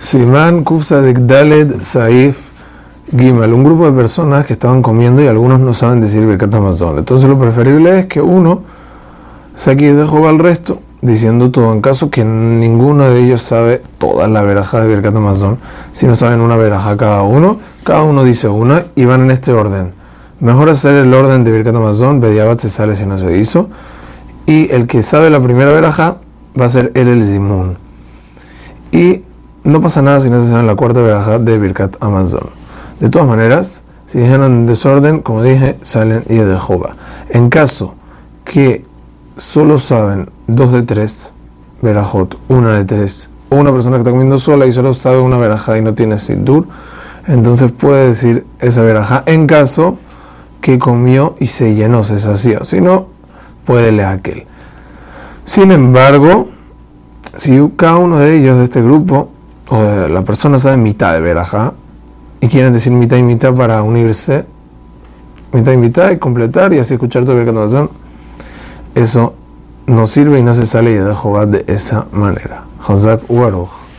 Siman de Daled Saif Gimel, un grupo de personas que estaban comiendo y algunos no saben decir Birkat Amazon. Entonces lo preferible es que uno saque de jugar al resto, diciendo todo. En caso que ninguno de ellos sabe toda la veraja de Birkat Amazon, si no saben una veraja cada uno, cada uno dice una y van en este orden. Mejor hacer el orden de Birkat Amazon, Bediabat se sale si no se hizo. Y el que sabe la primera veraja va a ser el el Zimun. Y no pasa nada si no se sabe la cuarta veraja de Birkat Amazon. De todas maneras, si dijeron en desorden, como dije, salen y de Jehová. En caso que solo saben dos de tres verajot, una de tres, o una persona que está comiendo sola y solo sabe una veraja y no tiene sindur, entonces puede decir esa veraja en caso que comió y se llenó, se sació. Si no, puede leer aquel. Sin embargo, si cada uno de ellos de este grupo la persona sabe mitad de veraja y quieren decir mitad y mitad para unirse, mitad y mitad y completar y así escuchar todo el cantación, eso no sirve y no se sale de jugar de esa manera. Hazak Uaruj.